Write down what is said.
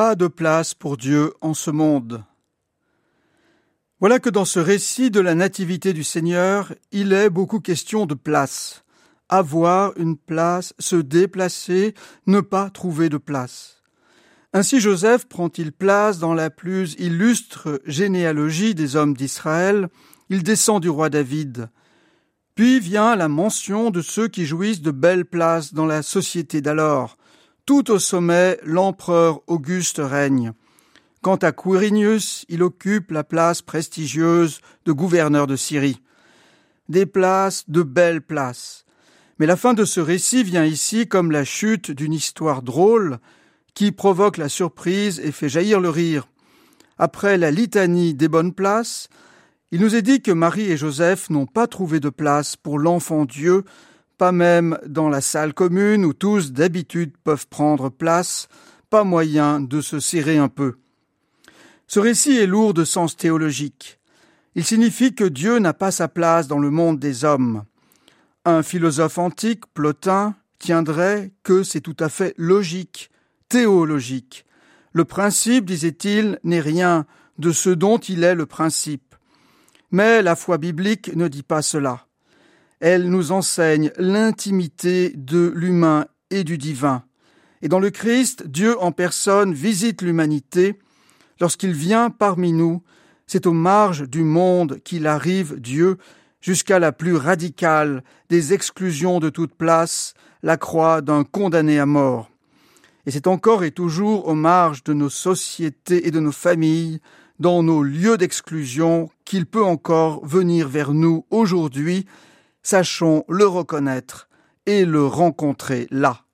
De place pour Dieu en ce monde. Voilà que dans ce récit de la nativité du Seigneur, il est beaucoup question de place. Avoir une place, se déplacer, ne pas trouver de place. Ainsi Joseph prend-il place dans la plus illustre généalogie des hommes d'Israël, il descend du roi David. Puis vient la mention de ceux qui jouissent de belles places dans la société d'alors. Tout au sommet, l'empereur Auguste règne. Quant à Quirinius, il occupe la place prestigieuse de gouverneur de Syrie. Des places, de belles places. Mais la fin de ce récit vient ici comme la chute d'une histoire drôle qui provoque la surprise et fait jaillir le rire. Après la litanie des bonnes places, il nous est dit que Marie et Joseph n'ont pas trouvé de place pour l'enfant Dieu, pas même dans la salle commune où tous d'habitude peuvent prendre place, pas moyen de se serrer un peu. Ce récit est lourd de sens théologique. Il signifie que Dieu n'a pas sa place dans le monde des hommes. Un philosophe antique, Plotin, tiendrait que c'est tout à fait logique, théologique. Le principe, disait-il, n'est rien de ce dont il est le principe. Mais la foi biblique ne dit pas cela. Elle nous enseigne l'intimité de l'humain et du divin. Et dans le Christ, Dieu en personne visite l'humanité Lorsqu'il vient parmi nous, c'est aux marges du monde qu'il arrive Dieu, jusqu'à la plus radicale des exclusions de toute place, la croix d'un condamné à mort. Et c'est encore et toujours aux marges de nos sociétés et de nos familles, dans nos lieux d'exclusion, qu'il peut encore venir vers nous aujourd'hui, sachons le reconnaître et le rencontrer là.